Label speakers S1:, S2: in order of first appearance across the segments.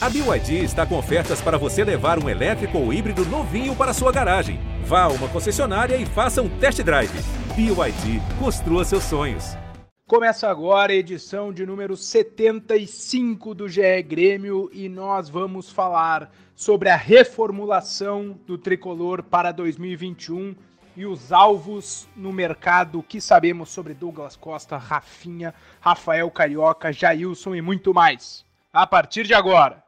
S1: A BYD está com ofertas para você levar um elétrico ou híbrido novinho para sua garagem. Vá a uma concessionária e faça um test drive. BYD, construa seus sonhos.
S2: Começa agora a edição de número 75 do GE Grêmio e nós vamos falar sobre a reformulação do tricolor para 2021 e os alvos no mercado que sabemos sobre Douglas Costa, Rafinha, Rafael Carioca, Jailson e muito mais. A partir de agora.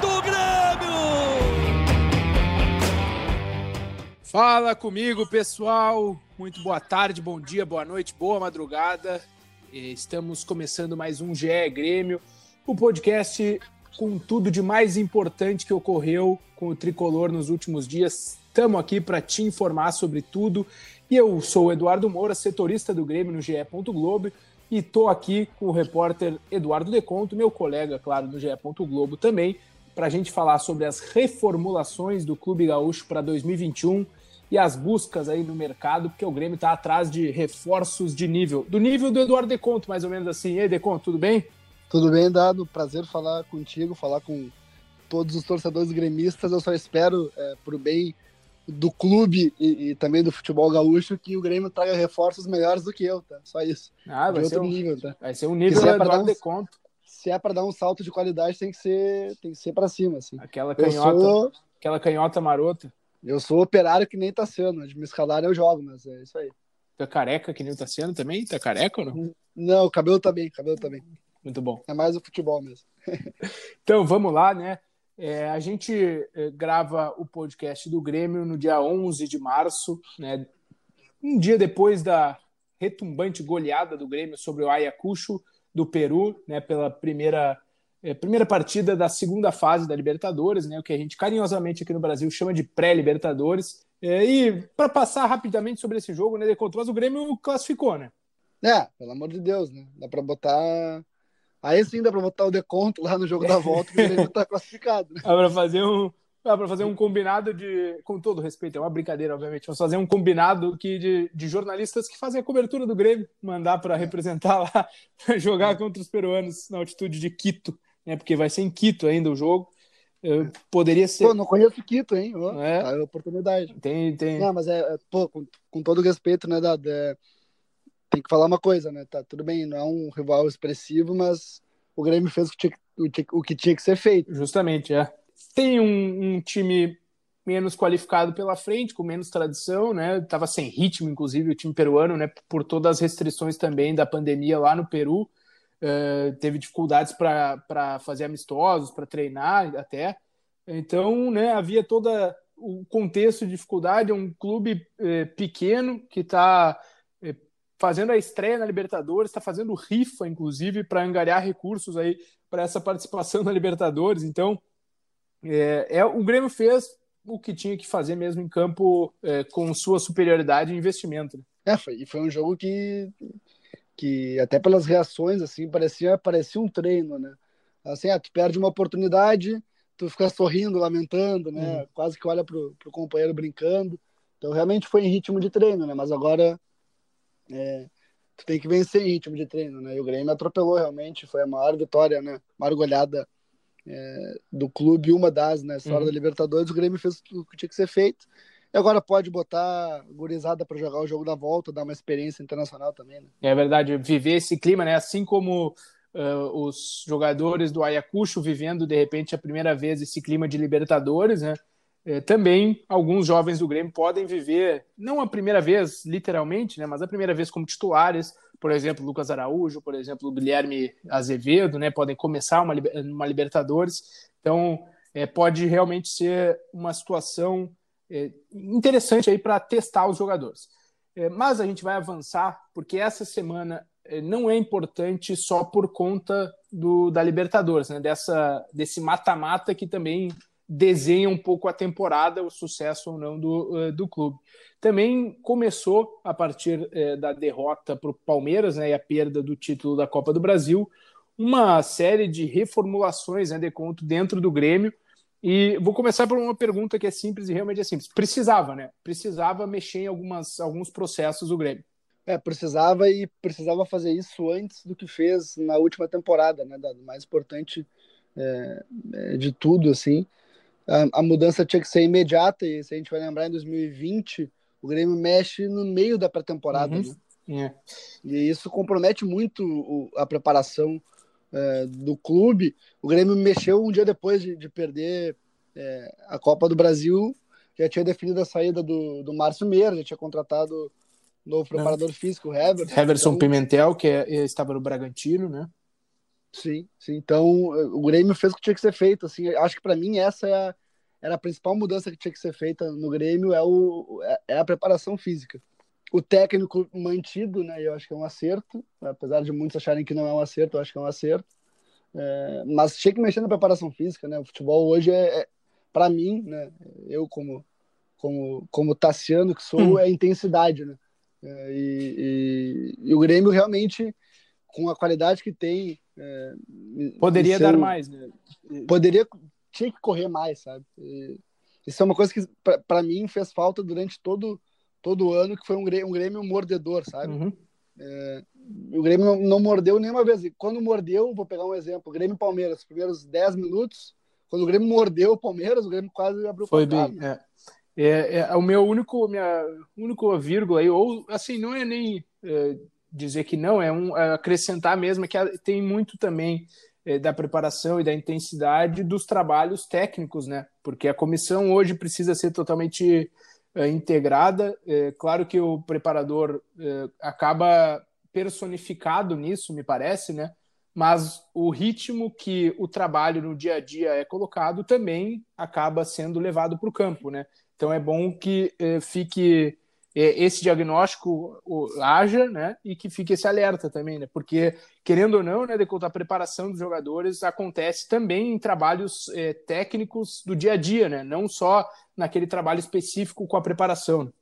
S3: do Grêmio!
S2: Fala comigo, pessoal. Muito boa tarde, bom dia, boa noite, boa madrugada. Estamos começando mais um GE Grêmio, o um podcast com tudo de mais importante que ocorreu com o tricolor nos últimos dias. Estamos aqui para te informar sobre tudo. E eu sou o Eduardo Moura, setorista do Grêmio no GE. Globo, e estou aqui com o repórter Eduardo Deconto, meu colega, claro, no GE. Globo também, para a gente falar sobre as reformulações do Clube Gaúcho para 2021 e as buscas aí no mercado, porque o Grêmio está atrás de reforços de nível. Do nível do Eduardo Deconto, mais ou menos assim. E aí, Deconto, tudo bem?
S4: Tudo bem, Dado. Prazer falar contigo, falar com todos os torcedores gremistas. Eu só espero, é, por bem do clube e, e, também do futebol gaúcho, que o Grêmio traga reforços melhores do que eu, tá? Só isso.
S2: Ah, vai, ser um, nível, tá? vai ser um nível do Eduardo
S4: um,
S2: Deconto.
S4: Se é para dar um salto de qualidade, tem que ser, tem que ser para cima, assim.
S2: Aquela canhota, sou... aquela canhota marota.
S4: Eu sou operário que nem tá sendo. De me escalar eu jogo, mas é isso aí.
S2: É careca que nem tá sendo também? Tá careca ou não?
S4: Não, o cabelo tá bem, cabelo tá bem.
S2: Muito bom.
S4: É mais o futebol mesmo.
S2: então, vamos lá, né? É, a gente é, grava o podcast do Grêmio no dia 11 de março, né? Um dia depois da retumbante goleada do Grêmio sobre o Ayacucho do Peru, né? Pela primeira é, primeira partida da segunda fase da Libertadores, né, o que a gente carinhosamente aqui no Brasil chama de pré-Libertadores. É, e para passar rapidamente sobre esse jogo, né, Deconto, o Grêmio classificou, né?
S4: É, pelo amor de Deus, né? Dá para botar. Aí sim dá para botar o deconto lá no jogo da volta, que o Grêmio tá classificado. Né?
S2: Dá para fazer um. Dá para fazer um combinado de. Com todo respeito, é uma brincadeira, obviamente. Vamos fazer um combinado que de, de jornalistas que fazem a cobertura do Grêmio, mandar para representar lá, jogar contra os peruanos na altitude de Quito né? Porque vai ser em Quito ainda o jogo. Eu, poderia ser.
S4: Pô, não conheço Quito, hein? Oh, é. A oportunidade.
S2: Tem, tem.
S4: Não, mas é, é pô, com, com todo respeito, né, Dado? É, tem que falar uma coisa, né? Tá, tudo bem, não é um rival expressivo, mas o Grêmio fez o que tinha, o que tinha que ser feito.
S2: Justamente, é. Tem um, um time menos qualificado pela frente, com menos tradição, né? Tava sem ritmo, inclusive, o time peruano, né? Por todas as restrições também da pandemia lá no Peru. Uh, teve dificuldades para fazer amistosos, para treinar até. Então, né, havia toda o contexto de dificuldade. É um clube eh, pequeno que está eh, fazendo a estreia na Libertadores, está fazendo rifa, inclusive, para angariar recursos aí para essa participação na Libertadores. Então, é, é, o Grêmio fez o que tinha que fazer mesmo em campo com sua superioridade e investimento. Né?
S4: É, foi, e foi um jogo que que até pelas reações, assim, parecia, parecia um treino, né? Assim, ah, tu perde uma oportunidade, tu fica sorrindo, lamentando, né? Hum. Quase que olha pro, pro companheiro brincando. Então, realmente foi em ritmo de treino, né? Mas agora é, tu tem que vencer em ritmo de treino, né? E o Grêmio atropelou realmente, foi a maior vitória, né? Maior goleada é, do clube, uma das, né? Essa hora da Libertadores, o Grêmio fez o que tinha que ser feito. E agora pode botar gurizada para jogar o jogo da volta, dar uma experiência internacional também, né?
S2: É verdade, viver esse clima, né? Assim como uh, os jogadores do Ayacucho vivendo de repente a primeira vez esse clima de Libertadores, né? É, também alguns jovens do Grêmio podem viver, não a primeira vez, literalmente, né? Mas a primeira vez como titulares, por exemplo, Lucas Araújo, por exemplo, Guilherme Azevedo, né? Podem começar uma, uma Libertadores. Então, é, pode realmente ser uma situação é, interessante aí para testar os jogadores. É, mas a gente vai avançar, porque essa semana não é importante só por conta do, da Libertadores, né? Dessa, desse mata-mata que também desenha um pouco a temporada, o sucesso ou não do, do clube. Também começou a partir da derrota para o Palmeiras né, e a perda do título da Copa do Brasil, uma série de reformulações né, de conto dentro do Grêmio. E vou começar por uma pergunta que é simples e realmente é simples. Precisava, né? Precisava mexer em algumas, alguns processos do Grêmio.
S4: É, precisava e precisava fazer isso antes do que fez na última temporada, né? Dado mais importante é, de tudo, assim. A, a, mudança tinha que ser imediata e se a gente vai lembrar em 2020, o Grêmio mexe no meio da pré-temporada, uhum. né? É. E isso compromete muito o, a preparação é, do clube. O Grêmio mexeu um dia depois de, de perder é, a Copa do Brasil, já tinha definido a saída do, do Márcio Meira, já tinha contratado novo preparador físico, o Heverson.
S2: Heverson então, Pimentel, que é, estava no Bragantino, né?
S4: Sim, sim. Então o Grêmio fez o que tinha que ser feito. Assim, acho que para mim essa é a, era a principal mudança que tinha que ser feita no Grêmio é, o, é, é a preparação física o técnico mantido, né? Eu acho que é um acerto, apesar de muitos acharem que não é um acerto, eu acho que é um acerto. É, mas tinha que mexer na preparação física, né? O futebol hoje é, é para mim, né? Eu como como como Tassiano que sou, hum. é intensidade, né? É, e, e, e, o Grêmio realmente com a qualidade que tem é,
S2: poderia seu, dar mais, né?
S4: Poderia tinha que correr mais, sabe? E, isso é uma coisa que para mim fez falta durante todo todo ano, que foi um Grêmio, um Grêmio mordedor, sabe? Uhum. É, o Grêmio não, não, mordeu nenhuma vez. E quando mordeu, vou pegar um exemplo: o Grêmio Palmeiras, os primeiros 10 minutos, quando o Grêmio mordeu o Palmeiras, o Grêmio quase abriu
S2: Foi bem, né? é. É, é. o meu único, minha único vírgula aí, ou assim, não é nem é, dizer que não, é um é acrescentar mesmo, é que tem muito também é, da preparação e da intensidade dos trabalhos técnicos, né? Porque a comissão hoje precisa ser totalmente é, integrada. É, claro que o preparador acaba personificado nisso, me parece, né? Mas o ritmo que o trabalho no dia a dia é colocado também acaba sendo levado para o campo, né? Então é bom que fique esse diagnóstico haja, né, e que fique esse alerta também, né, porque querendo ou não, né, de a preparação dos jogadores acontece também em trabalhos é, técnicos do dia a dia, né, não só naquele trabalho específico com a preparação.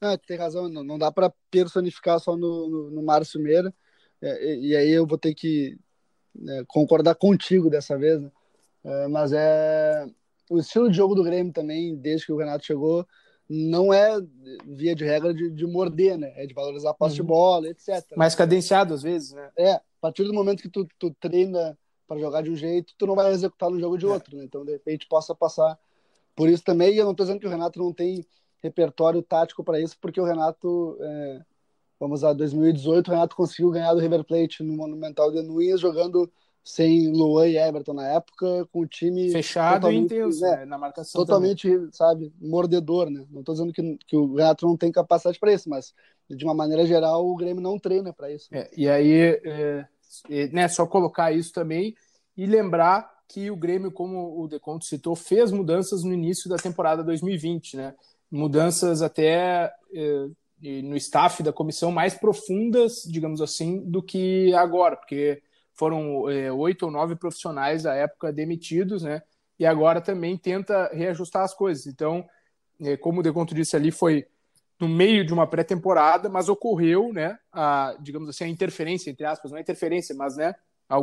S4: Ah, tem razão, não, não dá para personificar só no, no, no Márcio Meira, é, e, aí eu vou ter que né, concordar contigo dessa vez, né? é, mas é o estilo de jogo do Grêmio também, desde que o Renato chegou, não é via de regra de, de morder, né? É de valorizar a posse uhum. de bola, etc.
S2: Mais cadenciado às vezes, né?
S4: É, a partir do momento que tu, tu treina para jogar de um jeito, tu não vai executar no jogo de é. outro, né? Então, de repente, possa passar por isso também. E eu não estou dizendo que o Renato não tem repertório tático para isso, porque o Renato, é, vamos a 2018, o Renato conseguiu ganhar do River Plate no Monumental de Nunes jogando sem Luan e Everton na época, com o time
S2: fechado e intenso né, né, na marcação.
S4: Totalmente, também. sabe, mordedor, né? Não estou dizendo que, que o Renato não tem capacidade para isso, mas de uma maneira geral o Grêmio não treina para isso.
S2: É, e aí, é, é, né, só colocar isso também e lembrar que o Grêmio, como o Deconto citou, fez mudanças no início da temporada 2020, né? Mudanças até é, no staff da comissão mais profundas, digamos assim, do que agora, porque foram é, oito ou nove profissionais à época demitidos, né? E agora também tenta reajustar as coisas. Então, é, como o Deconto disse ali, foi no meio de uma pré-temporada, mas ocorreu, né? A, digamos assim, a interferência, entre aspas, não é interferência, mas, né? A,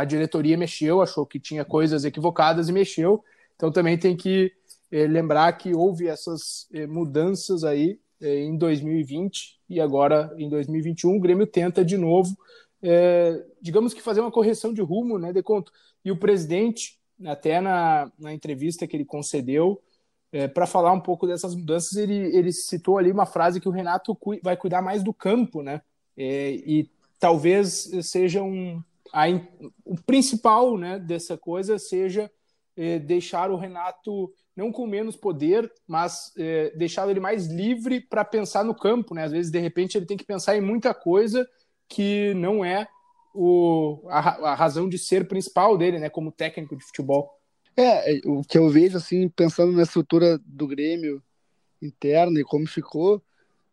S2: a diretoria mexeu, achou que tinha coisas equivocadas e mexeu. Então, também tem que é, lembrar que houve essas é, mudanças aí é, em 2020 e agora em 2021 o Grêmio tenta de novo é, digamos que fazer uma correção de rumo, né, de conto. E o presidente, até na, na entrevista que ele concedeu, é, para falar um pouco dessas mudanças, ele, ele citou ali uma frase que o Renato cu vai cuidar mais do campo, né? É, e talvez seja um a, o principal, né, dessa coisa seja é, deixar o Renato não com menos poder, mas é, ele mais livre para pensar no campo, né? Às vezes de repente ele tem que pensar em muita coisa que não é o, a, a, razão de ser principal dele, né, como técnico de futebol.
S4: É, é, o que eu vejo, assim, pensando na estrutura do Grêmio interna e como ficou,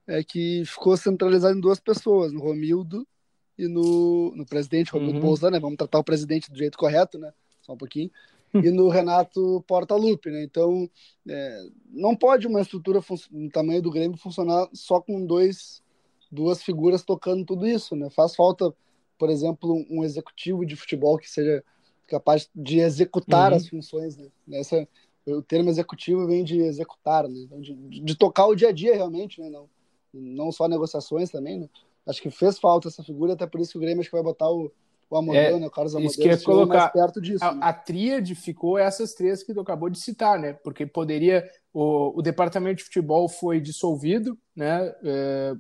S4: é que ficou centralizado em duas pessoas, no Romildo e no, no presidente Romildo
S2: Uhum.
S4: Bolzano, né? Vamos tratar o presidente do jeito correto, né? Só um pouquinho. E no Renato Portaluppi, né? Então, é, não pode uma estrutura do tamanho do Grêmio funcionar só com dois, duas figuras tocando tudo isso, né? Faz falta, por exemplo, um executivo de futebol que seja capaz de executar
S2: Uhum.
S4: as funções, né? Nessa, o termo executivo vem de executar, né? Então, de, de tocar o dia a dia realmente, né? Não, não só negociações também, né? Acho que fez falta essa figura, até por isso que o Grêmio acho que vai botar o, o Amodeu,
S2: É,
S4: né? O Carlos
S2: isso
S4: Amodeu,
S2: que colocar.
S4: mais perto disso. né?
S2: A, a tríade ficou essas três que tu acabou de citar, né? Porque poderia. O, o departamento de futebol foi dissolvido, né? É,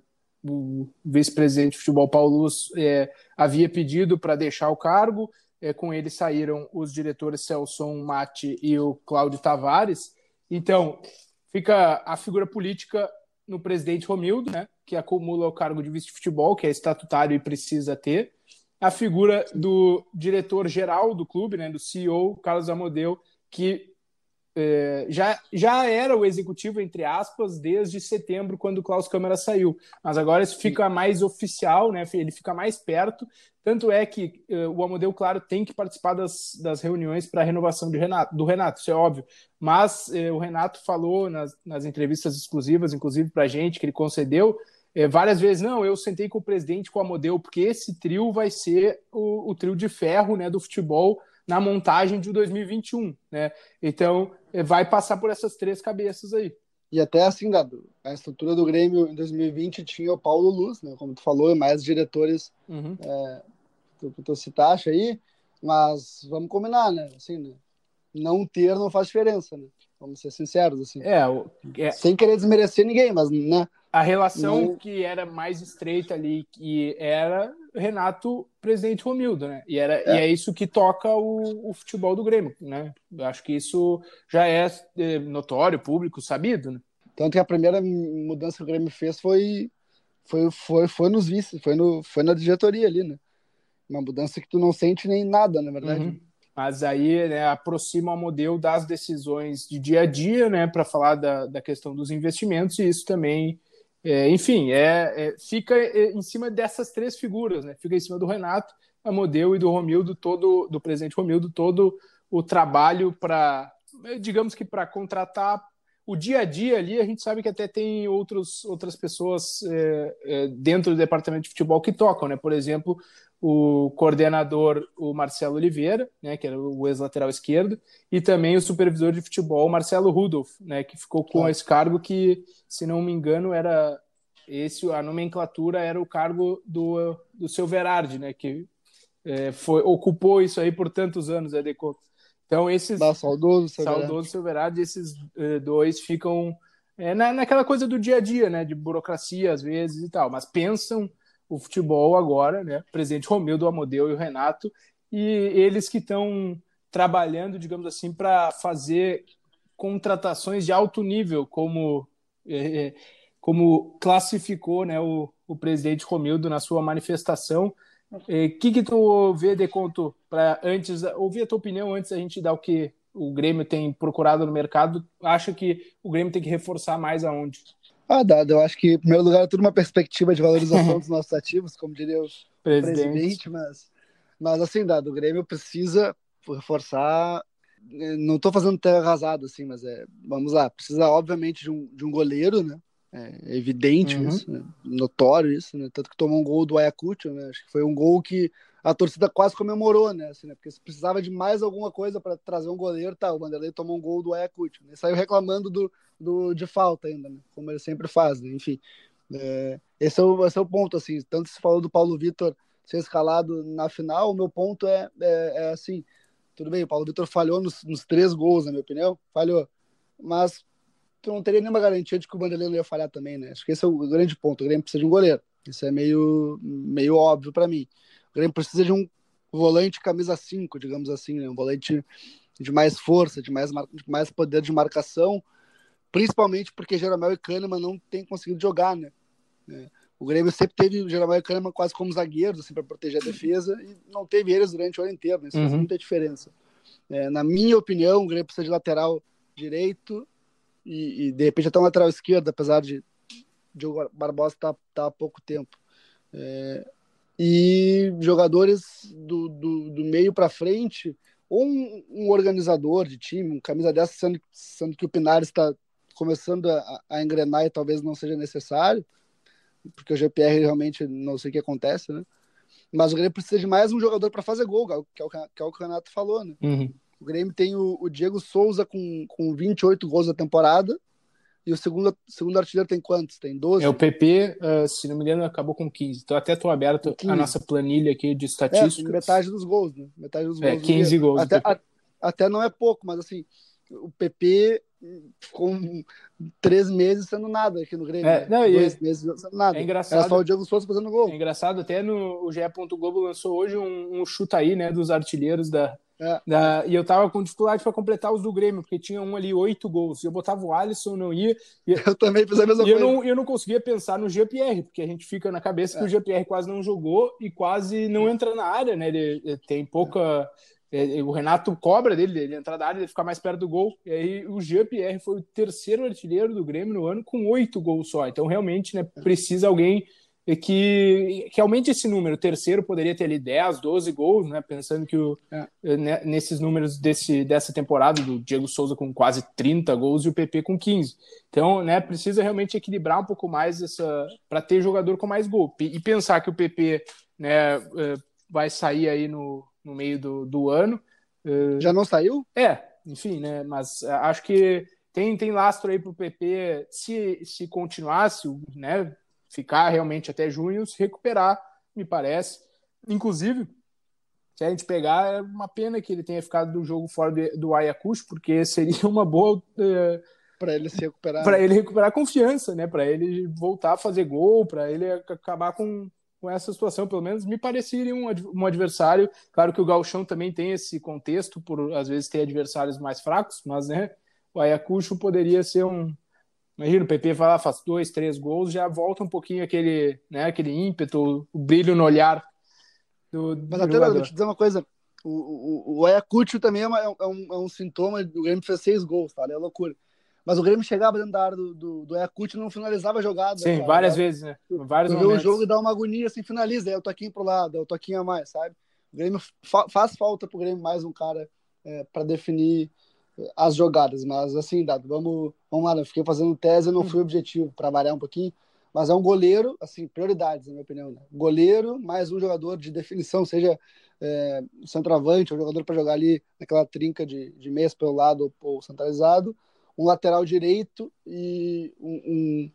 S2: o vice-presidente de futebol, Paulo é, havia pedido para deixar o cargo. É, com ele saíram os diretores Celson Mate e o Cláudio Tavares. Então, fica a figura política no presidente Romildo, né? Que acumula o cargo de vice de futebol, que é estatutário e precisa ter a figura do diretor-geral do clube, né, do CEO, Carlos Amodeu, que eh, já, já era o executivo, entre aspas, desde setembro, quando o Klaus Câmara saiu. Mas agora isso fica mais oficial, né, ele fica mais perto. Tanto é que eh, o Amodeu, claro, tem que participar das, das reuniões para a renovação de Renato, do Renato, isso é óbvio. Mas eh, o Renato falou nas, nas entrevistas exclusivas, inclusive para a gente, que ele concedeu, é, várias vezes, não, eu sentei com o presidente, com a Modelo, porque esse trio vai ser o, o trio de ferro né, do futebol na montagem de 2021. Né? Então, é, vai passar por essas três cabeças aí.
S4: E até assim, Dado, a estrutura do Grêmio em 2020 tinha o Paulo Luz, né? Como tu falou, mais diretores
S2: Uhum.
S4: que tu, tu citaste aí, mas vamos combinar, né? Assim, né? Não ter não faz diferença, né? Vamos ser sinceros, assim.
S2: É, o- é,
S4: Sem querer desmerecer ninguém, mas, né?
S2: a relação
S4: Não.
S2: que era mais estreita ali, que era Renato, presidente Romildo, né? E, era, e é isso que toca o, o futebol do Grêmio, né? Eu acho que isso já é, é, notório, público, sabido, né?
S4: Tanto que a primeira mudança que o Grêmio fez foi, foi, foi, foi nos vices, foi, no, foi na diretoria ali, né? Uma mudança que tu não sente nem nada, na verdade.
S2: Uhum. Mas aí né, aproxima o modelo das decisões de dia a dia, né, para falar da, da questão dos investimentos, e isso também, é, enfim, é, é, fica é, em cima dessas três figuras, né? Fica em cima do Renato, a Modelo e do Romildo, todo, do presidente Romildo, todo o trabalho para, digamos que para contratar o dia a dia ali, a gente sabe que até tem outros, outras pessoas é, é, dentro do departamento de futebol que tocam, né? Por exemplo, o coordenador, o Marcelo Oliveira, né, que era o ex-lateral esquerdo, e também o supervisor de futebol, Marcelo Rudolph, né, que ficou com esse cargo que, se não me engano, era esse a nomenclatura era o cargo do, do seu Verardi, né, que é, foi, ocupou isso aí por tantos anos, é Deco. Então esses
S4: Bah, saudoso, seu
S2: saudoso seu Verardi, esses eh, dois ficam é, na, naquela coisa do dia a dia, né, de burocracia às vezes e tal, mas pensam o futebol agora, né, o presidente Romildo, Amodeu e o Renato, e eles que estão trabalhando, digamos assim, para fazer contratações de alto nível, como eh, como classificou, né, o, o presidente Romildo na sua manifestação. O que que tu vê de conto para antes ouvir a tua opinião antes da gente dar o que o Grêmio tem procurado no mercado? Acha que o Grêmio tem que reforçar mais aonde?
S4: Ah, Dado, eu acho que, em primeiro lugar, é tudo uma perspectiva de valorização dos nossos ativos, como diria o
S2: Presidente.
S4: presidente, mas, mas assim, Dado, o Grêmio precisa reforçar. eh, Não estou fazendo terra arrasada, assim, mas é, vamos lá, precisa, obviamente, de um, de um goleiro, né? É evidente
S2: Uhum.
S4: isso, né? notório isso, né? Tanto que tomou um gol do Ayacucho, né? Acho que foi um gol que a torcida quase comemorou, né? Assim, né? Porque se precisava de mais alguma coisa para trazer um goleiro, tá? O Vanderlei tomou um gol do Ayacucho, né? Saiu reclamando do, do, de falta ainda, né? Como ele sempre faz, né? Enfim, é, esse, é o, esse é o ponto, assim. Tanto se falou do Paulo Vitor ser escalado na final, o meu ponto é, é, é assim, tudo bem, o Paulo Vitor falhou nos, nos três gols, na minha opinião, falhou, mas tu não teria nenhuma garantia de que o Vanderlei não ia falhar também, né? Acho que esse é o grande ponto. O Grêmio precisa de um goleiro. Isso é meio, meio óbvio para mim. O Grêmio precisa de um volante camisa 5, digamos assim, né? Um volante de mais força, de mais, de mais poder de marcação, principalmente porque Jeromel e Kahneman não têm conseguido jogar, né? É, O Grêmio sempre teve o Jeromel e Kahneman quase como zagueiros, assim, para proteger a defesa, e não teve eles durante o ano inteiro, né? Isso faz
S2: Uhum.
S4: muita diferença. É, na minha opinião, o Grêmio precisa de lateral direito e, e, de repente até um lateral esquerdo, apesar de Diogo Barbosa estar tá, tá há pouco tempo. É, e jogadores do, do, do meio para frente, ou um, um, organizador de time, um camisa dessa, sendo, sendo que o Pinares está começando a, a, engrenar e talvez não seja necessário, porque o GPR realmente não sei o que acontece, né? Mas o Grêmio precisa de mais um jogador para fazer gol, que é, o, que é o que o Renato falou, né?
S2: Uhum.
S4: O Grêmio tem o, o, Diego Souza com, com 28 gols na temporada. E o segundo, segundo artilheiro tem quantos? Tem 12?
S2: É, o PP, uh, se não me engano, acabou com 15. Então até estou aberto a nossa planilha aqui de estatísticas.
S4: É, metade dos gols, né? Metade dos
S2: é,
S4: gols.
S2: É, 15 gols.
S4: Até, a, até não é pouco, mas assim, o PP ficou três meses sendo nada aqui no Grêmio.
S2: É,
S4: né?
S2: não,
S4: Dois
S2: é,
S4: meses sendo nada.
S2: É engraçado.
S4: Era só o Diego Souza fazendo gol.
S2: É engraçado, até no o GE. Globo lançou hoje um, um chuta aí, né, dos artilheiros da,
S4: é.
S2: Da, e eu tava com dificuldade para completar os do Grêmio, porque tinha um ali oito gols. Eu botava o Alisson, não ia. E,
S4: eu também fiz a mesma coisa.
S2: Eu não, eu não conseguia pensar no GPR, porque a gente fica na cabeça é. que o GPR quase não jogou e quase não entra na área, né? Ele, ele tem pouca. É. O Renato cobra dele, ele entrar na área, ele ficar mais perto do gol. E aí o GPR foi o terceiro artilheiro do Grêmio no ano com oito gols só. Então realmente né, precisa alguém que, que aumente esse número. O terceiro poderia ter ali 10, 12 gols, né? Pensando que o, é. né, nesses números desse, dessa temporada, do Diego Souza com quase 30 gols e o PP com 15. Então, né, precisa realmente equilibrar um pouco mais essa para ter jogador com mais gol. E pensar que o PP né, é, vai sair aí no, no meio do, do ano.
S4: É, Já não saiu?
S2: É, enfim, né? Mas acho que tem, tem lastro aí para o PP se, se continuasse, né? Ficar realmente até junho, se recuperar, me parece. Inclusive, se a gente pegar, é uma pena que ele tenha ficado do jogo fora do, do Ayacucho, porque seria uma boa. É,
S4: para ele se recuperar.
S2: Para ele recuperar confiança, né? Para ele voltar a fazer gol, para ele acabar com, com essa situação, pelo menos me pareceria um, um adversário. Claro que o Galchão também tem esse contexto, por às vezes ter adversários mais fracos, mas né, o Ayacucho poderia ser um, Imagina, o PP vai lá, faz dois, três gols, já volta um pouquinho aquele, né, aquele ímpeto, o brilho no olhar do, do
S4: Mas até, vou te dizer uma coisa, o, o, o Ayacucho também é, uma, é, um, é um sintoma, o Grêmio fez seis gols, tá? É loucura. Mas o Grêmio chegava dentro da área do, do, do Ayacucho e não finalizava a jogada.
S2: Sim, cara, várias vezes, né? Vários
S4: tu vê o jogo e dá uma agonia, assim, finaliza, aí eu toquinho pro lado, é o toquinho a mais, sabe? O Grêmio fa faz falta pro Grêmio mais um cara é, para definir as jogadas, mas assim, Dado, vamos, vamos lá, eu fiquei fazendo tese, não fui objetivo, para variar um pouquinho, mas é um goleiro, assim, prioridades, na minha opinião, né? Goleiro, mais um jogador de definição, seja é, centroavante, ou jogador para jogar ali naquela trinca de, de meias pelo lado ou, centralizado, um lateral direito e um,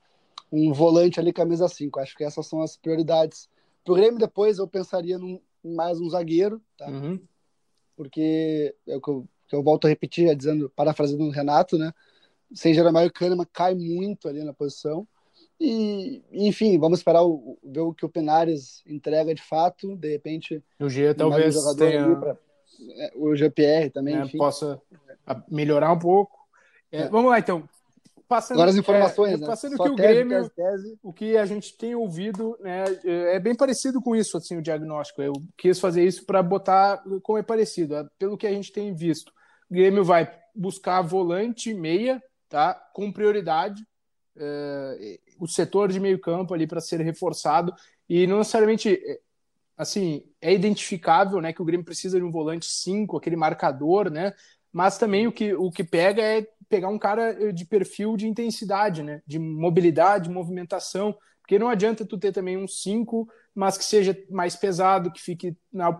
S4: um, um volante ali, camisa 5. Acho que essas são as prioridades. Pro Grêmio, depois, eu pensaria num, mais um zagueiro, tá?
S2: Uhum.
S4: Porque é o que eu que eu volto a repetir, dizendo, parafraseando o Renato, né? Sem Jeremiah Kahneman cai muito ali na posição. E, enfim, vamos esperar o, ver o que o Penares entrega de fato. De repente,
S2: o G talvez um tenha...
S4: Pra, é, o GPR também, é,
S2: possa melhorar um pouco. É, é. Vamos lá, então.
S4: Passando, Agora as informações, é, né?
S2: Passando Só que o Grêmio, tese, tese. o que a gente tem ouvido, né, é bem parecido com isso, assim, o diagnóstico. Eu quis fazer isso para botar como é parecido, pelo que a gente tem visto. Grêmio vai buscar volante meia, tá? Com prioridade. É, o setor de meio campo ali para ser reforçado e não necessariamente assim é identificável né que o Grêmio precisa de um volante 5, aquele marcador né mas também o que, o que pega é pegar um cara de perfil de intensidade né de mobilidade movimentação porque não adianta tu ter também um 5 mas que seja mais pesado que fique na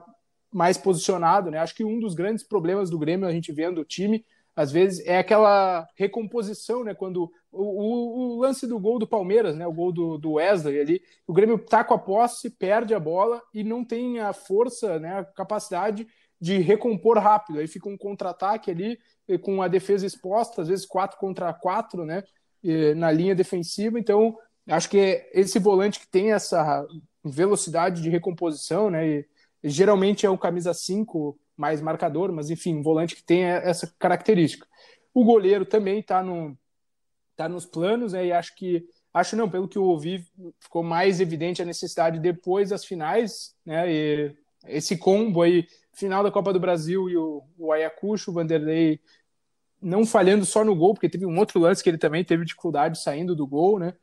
S2: mais posicionado, né? Acho que um dos grandes problemas do Grêmio, a gente vendo o time, às vezes, é aquela recomposição, né? Quando o, o, o, lance do gol do Palmeiras, né? O gol do, do Wesley ali, o Grêmio tá com a posse, perde a bola e não tem a força, né? A capacidade de recompor rápido. Aí fica um contra-ataque ali, com a defesa exposta, às vezes 4 contra 4, né? Na linha defensiva. Então, acho que esse volante que tem essa velocidade de recomposição, né? E, geralmente é um camisa 5 mais marcador, mas enfim, um volante que tem essa característica. O goleiro também está no, tá nos planos, né, e acho que, acho não, pelo que eu ouvi, ficou mais evidente a necessidade depois das finais, né, e esse combo aí, final da Copa do Brasil e o, o Ayacucho, o Vanderlei não falhando só no gol, porque teve um outro lance que ele também teve dificuldade saindo do gol, né,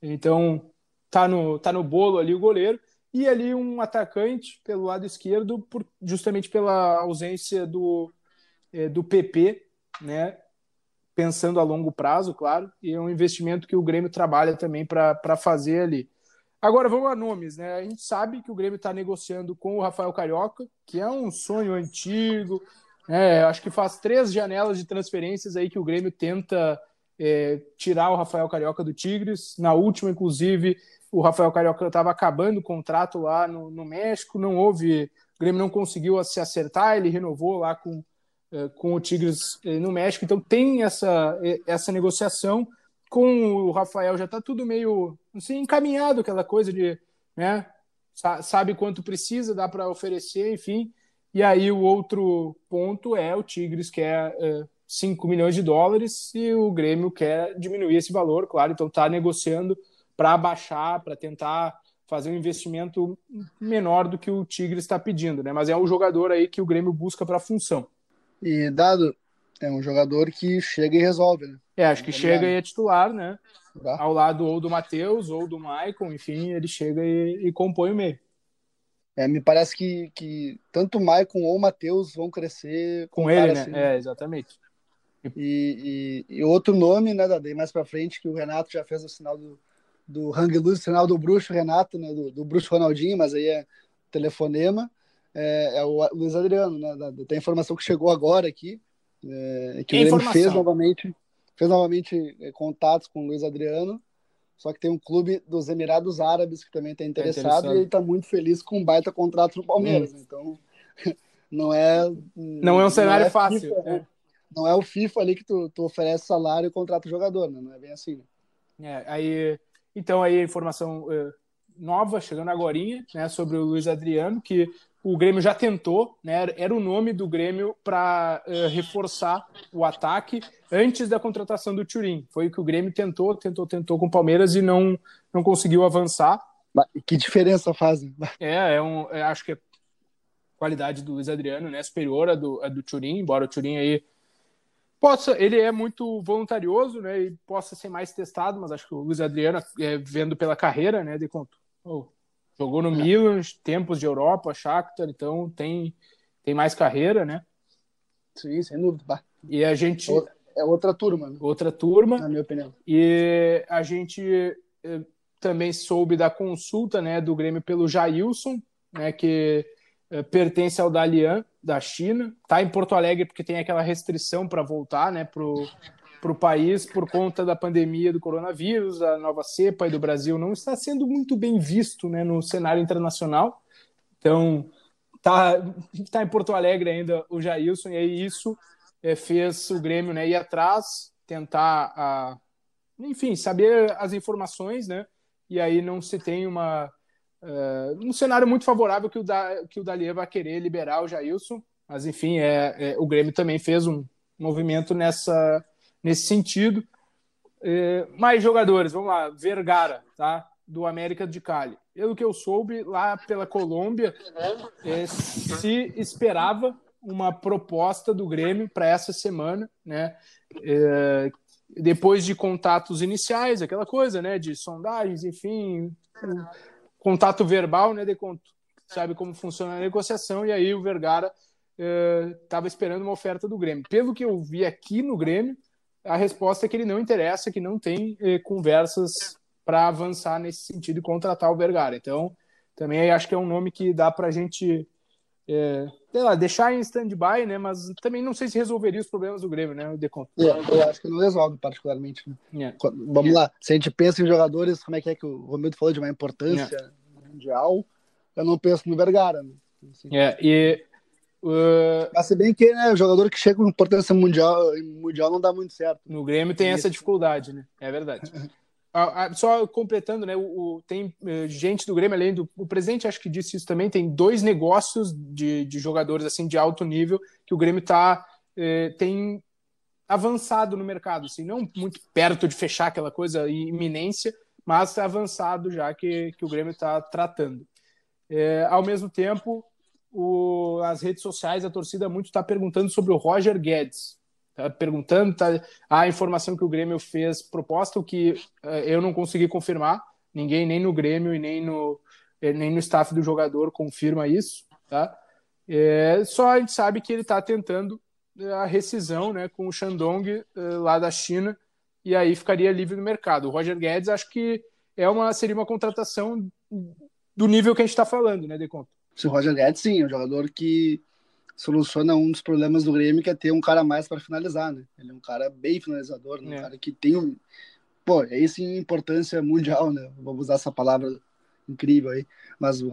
S2: então tá no, tá no bolo ali o goleiro, e ali um atacante pelo lado esquerdo, por, justamente pela ausência do, é, do PP, né? Pensando a longo prazo, claro, e é um investimento que o Grêmio trabalha também para fazer ali. Agora vamos a nomes, né? A gente sabe que o Grêmio está negociando com o Rafael Carioca, que é um sonho antigo. É, acho que faz três janelas de transferências aí que o Grêmio tenta é, tirar o Rafael Carioca do Tigres. Na última, inclusive, o Rafael Carioca estava acabando o contrato lá no, no, México, não houve, o Grêmio não conseguiu se acertar, ele renovou lá com, é, com o Tigres é, no México, então tem essa, é, essa negociação com o Rafael, já está tudo meio assim, encaminhado, aquela coisa de, né, sabe quanto precisa, dá para oferecer, enfim, e aí o outro ponto é o Tigres quer é, 5 milhões de dólares e o Grêmio quer diminuir esse valor, claro, então está negociando para baixar, para tentar fazer um investimento menor do que o Tigres está pedindo, né? Mas é um jogador aí que o Grêmio busca para a função.
S4: E dado é um jogador que chega e resolve, né?
S2: É, acho que chega e é titular, né? Tá. Ao lado ou do Matheus ou do Maicon, enfim, ele chega e, e compõe o meio.
S4: É, me parece que, que tanto o Maicon ou o Matheus vão crescer
S2: com, com ele, né? Assim, é, exatamente.
S4: E, e, e, outro nome, né, Daí mais para frente, que o Renato já fez o sinal do, do Hang Luz, sinal do bruxo Renato, né, do, do bruxo Ronaldinho, mas aí é telefonema, é, é o Luiz Adriano, né, da, tem informação que chegou agora aqui, é, que o Grêmio fez novamente, fez novamente é, contatos com o Luiz Adriano, só que tem um clube dos Emirados Árabes que também está interessado, tá interessado, e ele está muito feliz com um baita contrato no Palmeiras, hum. então não é...
S2: Não é um cenário é fácil. FIFA,
S4: é. Não é o FIFA ali que tu, tu oferece salário e contrata o jogador, né? não é bem assim.
S2: Né? É, aí então aí a informação uh, nova chegando agora, né, sobre o Luiz Adriano, que o Grêmio já tentou, né, era o nome do Grêmio para uh, reforçar o ataque antes da contratação do Turim. Foi o que o Grêmio tentou, tentou, tentou com o Palmeiras e não, não conseguiu avançar.
S4: Que diferença faz?
S2: É, é um, é, acho que a qualidade do Luiz Adriano né, superior à do, à do Turim, embora o Turim aí possa, ele é muito voluntarioso, né? E possa ser mais testado, mas acho que o Luiz Adriano, é, vendo pela carreira, né? De conto, oh, jogou no é. Milan, tempos de Europa, Shakhtar, então tem tem mais carreira, né?
S4: Sim, sem dúvida.
S2: E a gente
S4: é outra turma, né?
S2: outra turma,
S4: na minha opinião.
S2: E a gente eh, também soube da consulta, né, do Grêmio pelo Jailson, né, que pertence ao Dalian da China, está em Porto Alegre porque tem aquela restrição para voltar né, para o país por conta da pandemia do coronavírus, a nova cepa do Brasil não está sendo muito bem visto né, no cenário internacional. Então, tá, tá em Porto Alegre ainda o Jailson, e aí isso é, fez o Grêmio né, ir atrás, tentar, a, enfim, saber as informações, né? E aí não se tem uma Uh, um cenário muito favorável que o, da, que o Dalier vai querer liberar o Jailson, mas enfim, é, é o Grêmio também fez um movimento nessa, nesse sentido. É, mais jogadores, vamos lá, Vergara, tá? do América de Cali. Pelo que eu soube, lá pela Colômbia, é, se esperava uma proposta do Grêmio para essa semana, né? É, depois de contatos iniciais, aquela coisa, né? De sondagens, enfim, contato verbal, né, de sabe como funciona a negociação, e aí o Vergara estava eh, esperando uma oferta do Grêmio. Pelo que eu vi aqui no Grêmio, a resposta é que ele não interessa, que não tem eh, conversas para avançar nesse sentido e contratar o Vergara. Então, também acho que é um nome que dá para a gente é, lá, deixar em stand-by, né? Mas também não sei se resolveria os problemas do Grêmio, né? O Deconto.
S4: É, eu acho que não resolve, particularmente. Né? É. Vamos é. lá, se a gente pensa em jogadores, como é que é que o Romildo falou de uma importância mundial, eu não penso no Vergara. Né?
S2: Assim, é, e.
S4: Uh... Mas se bem que né, o jogador que chega com importância mundial, mundial não dá muito certo.
S2: No Grêmio tem essa dificuldade, né? É verdade. Só completando, né? O, o, tem uh, gente do Grêmio, além do o presidente, acho que disse isso também. Tem dois negócios de, de jogadores assim de alto nível que o Grêmio tá, uh, tem avançado no mercado, assim, não muito perto de fechar aquela coisa iminência, mas avançado já que, que o Grêmio está tratando. É, ao mesmo tempo, o, as redes sociais, a torcida muito está perguntando sobre o Roger Guedes, Tá perguntando, tá, a informação que o Grêmio fez proposta, o que uh, eu não consegui confirmar, ninguém nem no Grêmio e nem no, nem no staff do jogador confirma isso, tá? É, só a gente sabe que ele está tentando a rescisão né, com o Shandong lá da China e aí ficaria livre no mercado. O Roger Guedes acho que é uma, seria uma contratação do nível que a gente está falando, né, Deconto?
S4: O Roger Guedes, sim, é um jogador que soluciona um dos problemas do Grêmio, que é ter um cara mais para finalizar, né? Ele é um cara bem finalizador, né? um é. cara que tem um. Pô, é isso em importância mundial, né? Vamos usar essa palavra incrível aí. Mas o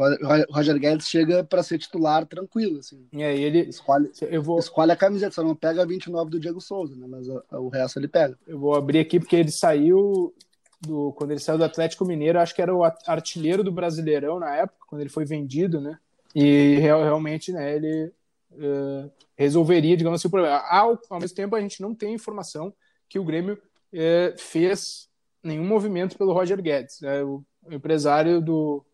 S4: Roger Guedes chega para ser titular tranquilo, assim.
S2: É, ele
S4: escolhe, eu vou... escolhe a camiseta, só não pega a 29 do Diego Souza, né? Mas o, o resto ele pega.
S2: Eu vou abrir aqui porque ele saiu do quando ele saiu do Atlético Mineiro, acho que era o artilheiro do Brasileirão na época, quando ele foi vendido, né? E real, realmente, né, ele uh, resolveria, digamos assim, o problema. Ao, ao mesmo tempo, a gente não tem informação que o Grêmio uh, fez nenhum movimento pelo Roger Guedes. Né? O, empresário do,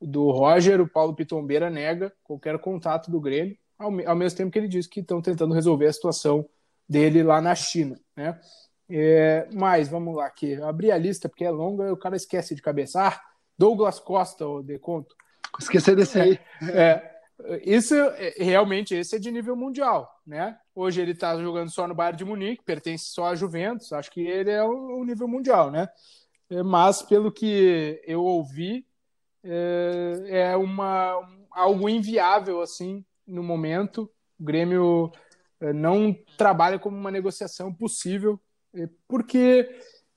S2: do Roger, o Paulo Pitombeira, nega qualquer contato do Grêmio, ao, ao mesmo tempo que ele diz que estão tentando resolver a situação dele lá na China, né? É, mas vamos lá aqui, abrir a lista porque é longa, o cara esquece de cabeçar. Douglas Costa, o de conto.
S4: Esquecer desse aí.
S2: É, isso realmente esse é de nível mundial, né? Hoje ele está jogando só no Bayern de Munique, pertence só a Juventus, acho que ele é o, nível mundial, né? É, mas pelo que eu ouvi, é, é uma algo inviável assim no momento. O Grêmio é, não trabalha como uma negociação possível, é, porque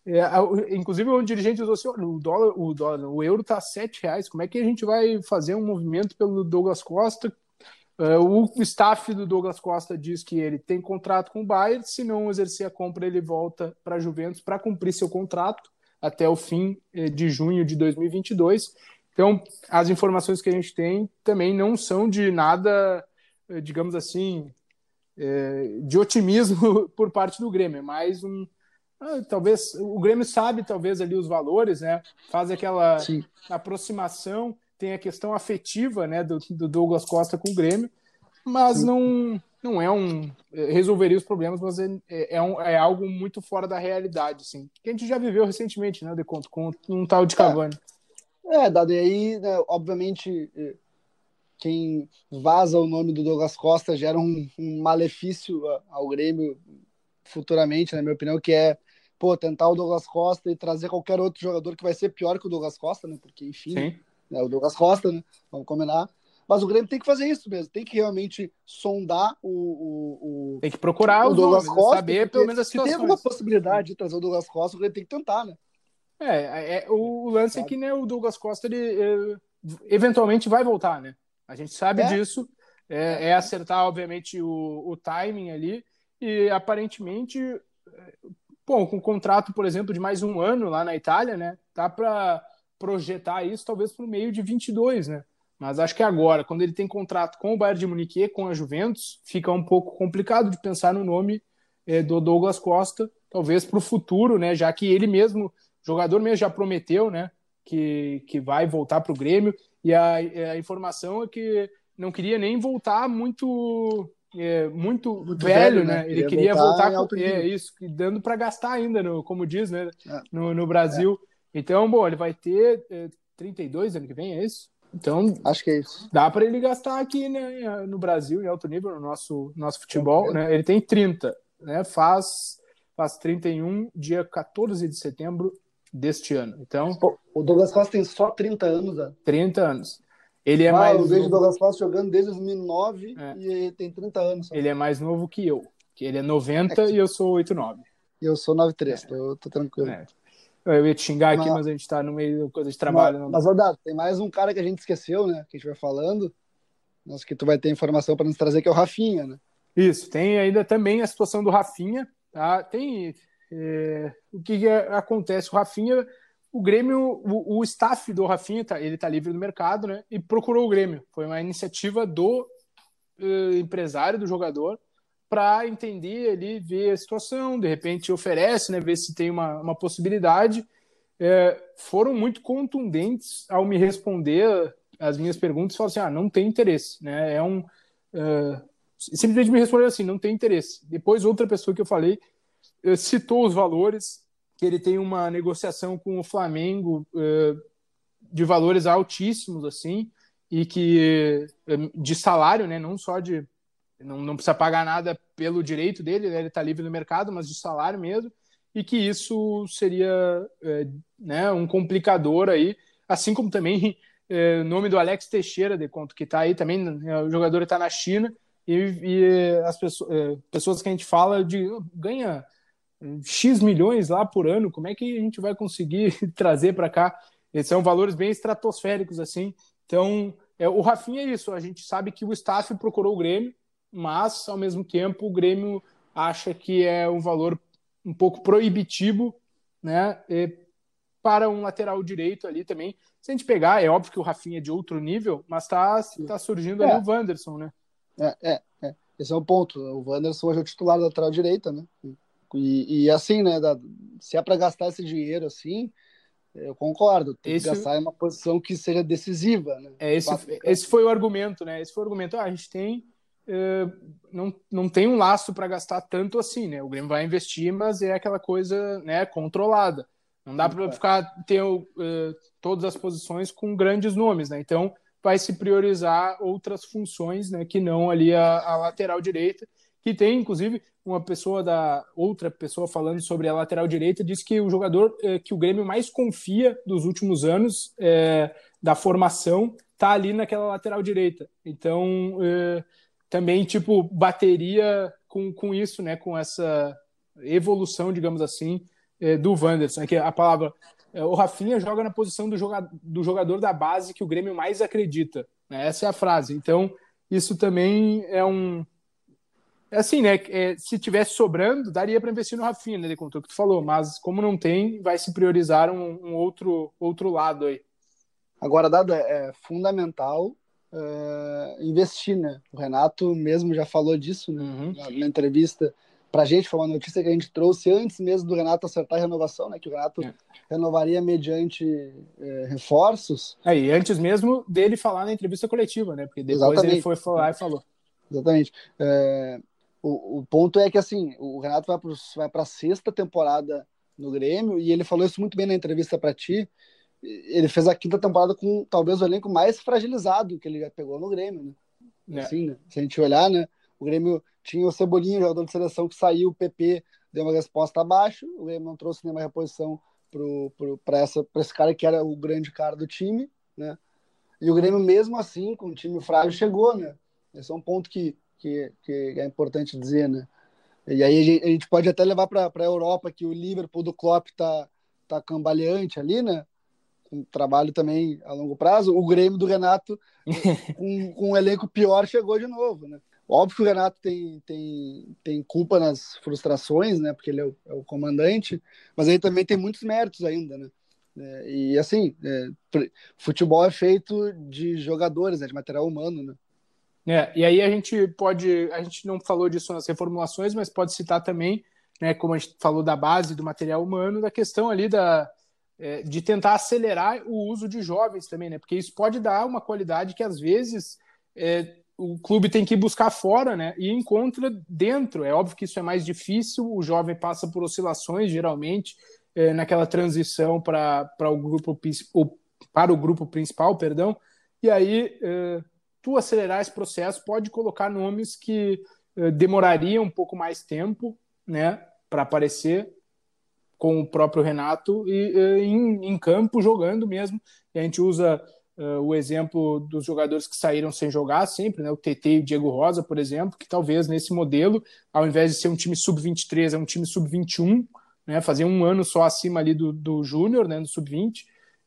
S2: é, inclusive o dirigente usou assim, o dólar, o dólar, o euro está sete reais. Como é que a gente vai fazer um movimento pelo Douglas Costa? o staff do Douglas Costa diz que ele tem contrato com o Bayern, se não exercer a compra ele volta para a Juventus para cumprir seu contrato até o fim eh, de junho de 2022. Então, as informações que a gente tem também não são de nada, eh, digamos assim, de otimismo por parte do Grêmio, é mais um. Ah, talvez o Grêmio sabe, talvez, ali os valores, né? Faz aquela Sim. aproximação, tem a questão afetiva né, do, do Douglas Costa com o Grêmio, mas Sim. não não é um. É, resolveria os problemas, mas é, é, é, um, é algo muito fora da realidade, assim. Que a gente já viveu recentemente, né, de conto, com um tal de Cavani.
S4: É, é dado aí, né, obviamente, é, quem vaza o nome do Douglas Costa gera um, um malefício ao Grêmio futuramente, na minha opinião, que é pô, tentar o Douglas Costa e trazer qualquer outro jogador que vai ser pior que o Douglas Costa, né? Porque, enfim, é o Douglas Costa, né? Vamos combinar. Mas o Grêmio tem que fazer isso mesmo, tem que realmente sondar o. o,
S2: o tem que procurar o Douglas nomes, Costa, saber pelo menos as situações.
S4: Se tem alguma possibilidade de trazer o Douglas Costa, o Grêmio tem que tentar, né?
S2: É, é o lance é que né, o Douglas Costa ele, ele, eventualmente vai voltar, né? A gente sabe é. disso. É, é, acertar, obviamente, o, o timing ali. E aparentemente, bom, com um contrato, por exemplo, de mais um ano lá na Itália, né? Tá para projetar isso talvez para o meio de 22, né? Mas acho que agora, quando ele tem contrato com o Bayern de Munique e com a Juventus, fica um pouco complicado de pensar no nome é, do Douglas Costa, talvez para o futuro, né? Já que ele mesmo, jogador mesmo, já prometeu, né? Que, que vai voltar para o Grêmio. E a, a, informação é que não queria nem voltar muito é, muito, muito velho, velho, né? Ele queria voltar, voltar com é, isso, dando para gastar ainda, no, como diz, né? É. No, no Brasil. É. Então, bom, ele vai ter é, 32 ano que vem, é isso? Então,
S4: acho que é isso.
S2: Dá para ele gastar aqui né, no Brasil, em alto nível, no nosso, nosso futebol. Né? Ele tem 30, né? faz, faz 31, dia 14 de setembro deste ano. Então,
S4: Pô, o Douglas Costa tem só 30 anos. Né?
S2: 30 anos. Ele é ah, mais.
S4: Eu vejo o Douglas Costa jogando desde 2009 é. e tem 30 anos. Só.
S2: Ele é mais novo que eu. Que ele é 90 é que... e eu sou 89.
S4: E eu sou 93, é. tô, tô tranquilo. É.
S2: Eu ia te xingar aqui, mas a gente tá no meio de coisa de trabalho.
S4: Mas, mas verdade, tem mais um cara que a gente esqueceu, né? Que a gente vai falando. Nossa, que tu vai ter informação para nos trazer, que é o Rafinha, né?
S2: Isso, tem ainda também a situação do Rafinha. Tá? Tem é, o que, que, acontece? O Rafinha, o Grêmio, o, o staff do Rafinha, tá, ele tá livre no mercado, né? E procurou o Grêmio. Foi uma iniciativa do uh, empresário do jogador para entender ali, ver a situação, de repente oferece, né, ver se tem uma, uma possibilidade. É, foram muito contundentes ao me responder as minhas perguntas, falaram assim, ah, não tem interesse, né, é um... É, simplesmente me responderam assim, não tem interesse. Depois outra pessoa que eu falei é, citou os valores, que ele tem uma negociação com o Flamengo é, de valores altíssimos, assim, e que de salário, né? Não só de. Não, não precisa pagar nada pelo direito dele, né, ele está livre no mercado, mas de salário mesmo, e que isso seria é, né, um complicador aí, assim como também é, nome do Alex Teixeira, de conto que está aí também, né, o jogador está na China, e, e as pessoas, é, pessoas que a gente fala de ganha X milhões lá por ano, como é que a gente vai conseguir trazer para cá? Esses são valores bem estratosféricos, assim. Então, é, o Rafinha é isso, a gente sabe que o staff procurou o Grêmio, mas, ao mesmo tempo, o Grêmio acha que é um valor um pouco proibitivo, né? para um lateral direito ali também. Se a gente pegar, é óbvio que o Rafinha é de outro nível, mas está tá surgindo é. ali o Wanderson, né?
S4: É, é, é, Esse é o ponto. O Wanderson hoje é o titular da lateral direita, né? E, e assim, né? Da, se é para gastar esse dinheiro assim, eu concordo. Tem esse... que gastar em uma posição que seja decisiva, né?
S2: É, esse, esse foi o argumento, né? Esse foi o argumento. Ah, a gente tem. Uh, não, não tem um laço para gastar tanto assim, né? O Grêmio vai investir, mas é aquela coisa né, controlada. Não dá para ficar ter uh, todas as posições com grandes nomes, né? Então vai se priorizar outras funções, né? Que não ali a, a lateral direita, que tem inclusive uma pessoa da outra pessoa falando sobre a lateral direita disse que o jogador uh, que o Grêmio mais confia dos últimos anos uh, da formação tá ali naquela lateral direita. Então também tipo bateria com, com isso, né? Com essa evolução, digamos assim, é, do Wanderson, é que a palavra. É, o Rafinha joga na posição do jogador, do jogador da base que o Grêmio mais acredita. Né? Essa é a frase. Então, isso também é um. É assim, né? É, se tivesse sobrando, daria para investir no Rafinha, né? Contra o que tu falou, mas como não tem, vai se priorizar um, um outro, outro lado aí.
S4: Agora, Dado, é, é fundamental é, investir, né? O Renato mesmo já falou disso né? Uhum. na, na entrevista para a gente, foi uma notícia que a gente trouxe antes mesmo do Renato acertar a renovação, né? Que o Renato é. renovaria mediante é, reforços.
S2: É, e antes mesmo dele falar na entrevista coletiva, né? Porque depois Exatamente. ele foi falar e falou.
S4: Exatamente. É, o, o ponto é que, assim, o Renato vai para vai a sexta temporada no Grêmio e ele falou isso muito bem na entrevista para ti. Ele fez a quinta temporada com talvez o elenco mais fragilizado que ele já pegou no Grêmio, né? É. Assim, né? Se a gente olhar, né? O Grêmio tinha o Cebolinha, jogador de seleção que saiu, o PP deu uma resposta abaixo, o Grêmio não trouxe nenhuma reposição para esse cara que era o grande cara do time, né? E o Grêmio, mesmo assim, com o time frágil, chegou, né? Esse é um ponto que, que, que é importante dizer, né? E aí a gente pode até levar para a Europa que o Liverpool do Klopp tá, tá cambaleante ali, né? Um trabalho também a longo prazo. O Grêmio do Renato, com, com um elenco pior, chegou de novo, né? Óbvio que o Renato tem, tem, tem culpa nas frustrações, né? Porque ele é o, é o comandante, mas ele também tem muitos méritos ainda, né? É, e assim, é, futebol é feito de jogadores, né, de material humano, né?
S2: É, e aí a gente pode, a gente não falou disso nas reformulações, mas pode citar também, né, como a gente falou da base do material humano, da questão ali da, é, de tentar acelerar o uso de jovens também, né? Porque isso pode dar uma qualidade que às vezes é, o clube tem que buscar fora, né? E encontra dentro. É óbvio que isso é mais difícil. O jovem passa por oscilações, geralmente, é, naquela transição para o grupo para o grupo principal, perdão. E aí, é, tu acelerar esse processo pode colocar nomes que é, demorariam um pouco mais tempo, né, para aparecer com o próprio Renato e é, em, em campo jogando mesmo. E a gente usa Uh, o exemplo dos jogadores que saíram sem jogar sempre, né? o TT e o Diego Rosa, por exemplo, que talvez nesse modelo, ao invés de ser um time sub-23, é um time sub-21, né? fazer um ano só acima ali do, do Júnior, né? do sub-20,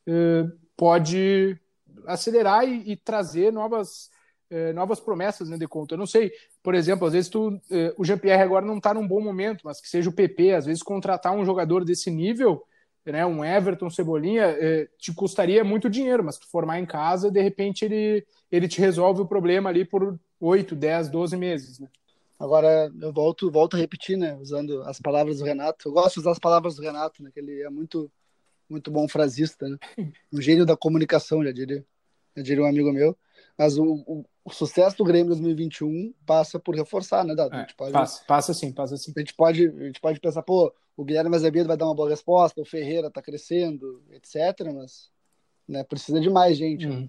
S2: uh, pode acelerar e, e trazer novas, uh, novas promessas né, de conta. Eu não sei, por exemplo, às vezes tu, o Jean-Pierre agora não está num bom momento, mas que seja o PP, às vezes contratar um jogador desse nível né, um Everton Cebolinha, é, te custaria muito dinheiro, mas tu formar em casa, de repente ele, ele te resolve o problema ali por 8, 10, 12 meses. Né?
S4: Agora, eu volto, volto a repetir, né, usando as palavras do Renato. Eu gosto de usar as palavras do Renato, né, que ele é muito, muito bom frasista, né? um gênio da comunicação, já diria, diria um amigo meu. Mas o, o, o sucesso do Grêmio 2021 passa por reforçar, né, Dado?
S2: É, pode, passa, passa sim, passa sim.
S4: A gente pode, a gente pode pensar, pô, o Guilherme Azevedo vai dar uma boa resposta, o Ferreira está crescendo, etc. Mas né? Precisa de mais gente.
S2: Uhum.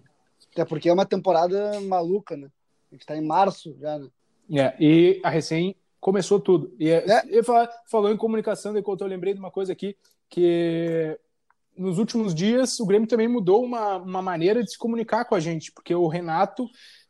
S4: Até porque é uma temporada maluca, né? A gente tá em março já, né?
S2: É, e a recém começou tudo. E,
S4: É.
S2: e fala- falou em comunicação, de eu lembrei de uma coisa aqui, que nos últimos dias o Grêmio também mudou uma, uma maneira de se comunicar com a gente, porque o Renato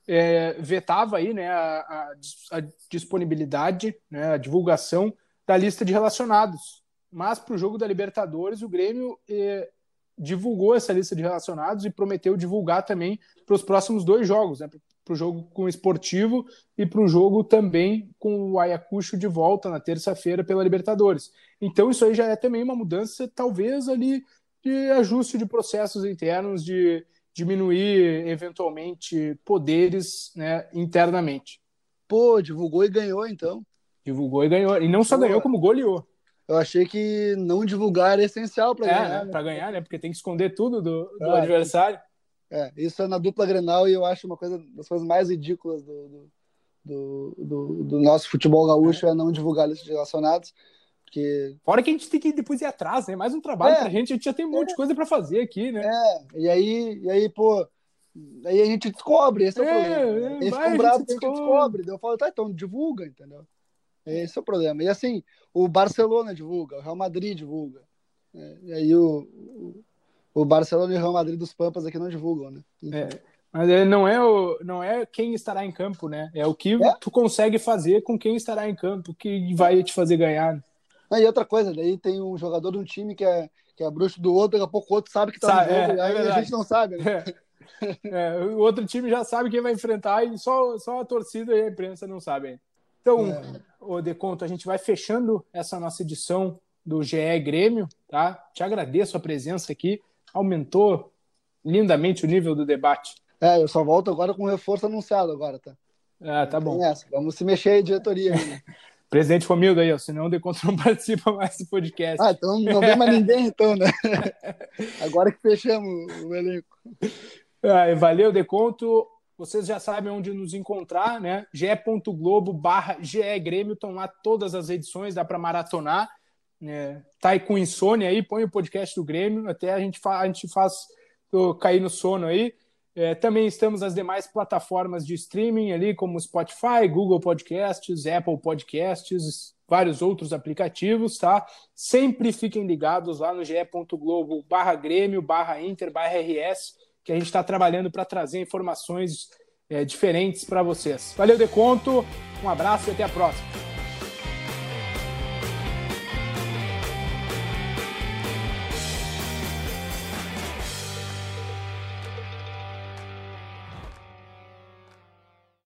S2: é, vetava aí, né, a, a dis- a disponibilidade, né, a divulgação da lista de relacionados. Mas para o jogo da Libertadores, o Grêmio é, divulgou essa lista de relacionados e prometeu divulgar também para os próximos dois jogos, né, para o jogo com o Esportivo e para o jogo também com o Ayacucho de volta na terça-feira pela Libertadores. Então isso aí já é também uma mudança, talvez ali de ajuste de processos internos, de diminuir eventualmente poderes né, internamente.
S4: Pô, divulgou e ganhou, então.
S2: Divulgou e ganhou. E não só
S4: Boa.
S2: ganhou, como goleou.
S4: Eu achei que não divulgar era essencial para
S2: É,
S4: ganhar.
S2: né, para ganhar, né? Porque tem que esconder tudo do, do
S4: Ah,
S2: adversário.
S4: É, isso é na dupla Grenal e eu acho uma coisa das coisas mais ridículas do, do, do, do- nosso futebol gaúcho é. não divulgar listas de relacionados, porque
S2: Fora que a gente tem que depois ir atrás, né? Mais um trabalho
S4: É.
S2: pra gente. A gente já tem um monte de coisa para fazer aqui, né?
S4: é, e aí, e aí, pô, aí a gente descobre, esse é, o
S2: É,
S4: problema.
S2: é,
S4: Eles ficam
S2: a
S4: bravos
S2: gente
S4: porque a gente
S2: descobre.
S4: Daí eu falo, tá, então divulga, entendeu? Esse é o problema. E assim, o Barcelona divulga, o Real Madrid divulga. né? E aí o, o, o Barcelona e o Real Madrid dos Pampas aqui não divulgam, né?
S2: É, mas é, não, é o, não é quem estará em campo, né? É o que
S4: É.
S2: tu consegue fazer com quem estará em campo que vai te fazer ganhar.
S4: Ah, E outra coisa, daí tem um jogador de um time que é, que é bruxo do outro, daqui a pouco o outro sabe que tá
S2: Sabe,
S4: no jogo,
S2: é,
S4: e
S2: é
S4: aí a gente não sabe, né?
S2: É, o outro time já sabe quem vai enfrentar e só, só a torcida e a imprensa não sabem. Então,
S4: É.
S2: ô Deconto, a gente vai fechando essa nossa edição do GE Grêmio, tá? Te agradeço a presença aqui, aumentou lindamente o nível do debate.
S4: É, eu só volto agora com reforço anunciado agora, tá?
S2: Ah, tá bom.
S4: Vamos se mexer aí, diretoria.
S2: Presidente Romildo aí, ó, senão o Deconto não participa mais do podcast.
S4: Ah, então não vem mais ninguém, então, né? Agora que fechamos o elenco.
S2: Ah, valeu, Deconto. Vocês já sabem onde nos encontrar, né? ge.globo barra Grêmio, estão lá todas as edições, dá para maratonar. É, tá aí com insônia aí, põe o podcast do Grêmio, até a gente, fa a gente faz cair no sono aí. É, também estamos nas demais plataformas de streaming ali, como Spotify, Google Podcasts, Apple Podcasts, vários outros aplicativos, tá? Sempre fiquem ligados lá no ge.globo barra Grêmio, barra Inter, barra RS, que a gente está trabalhando para trazer informações é, diferentes para vocês. Valeu, Deconto, um abraço e até a próxima.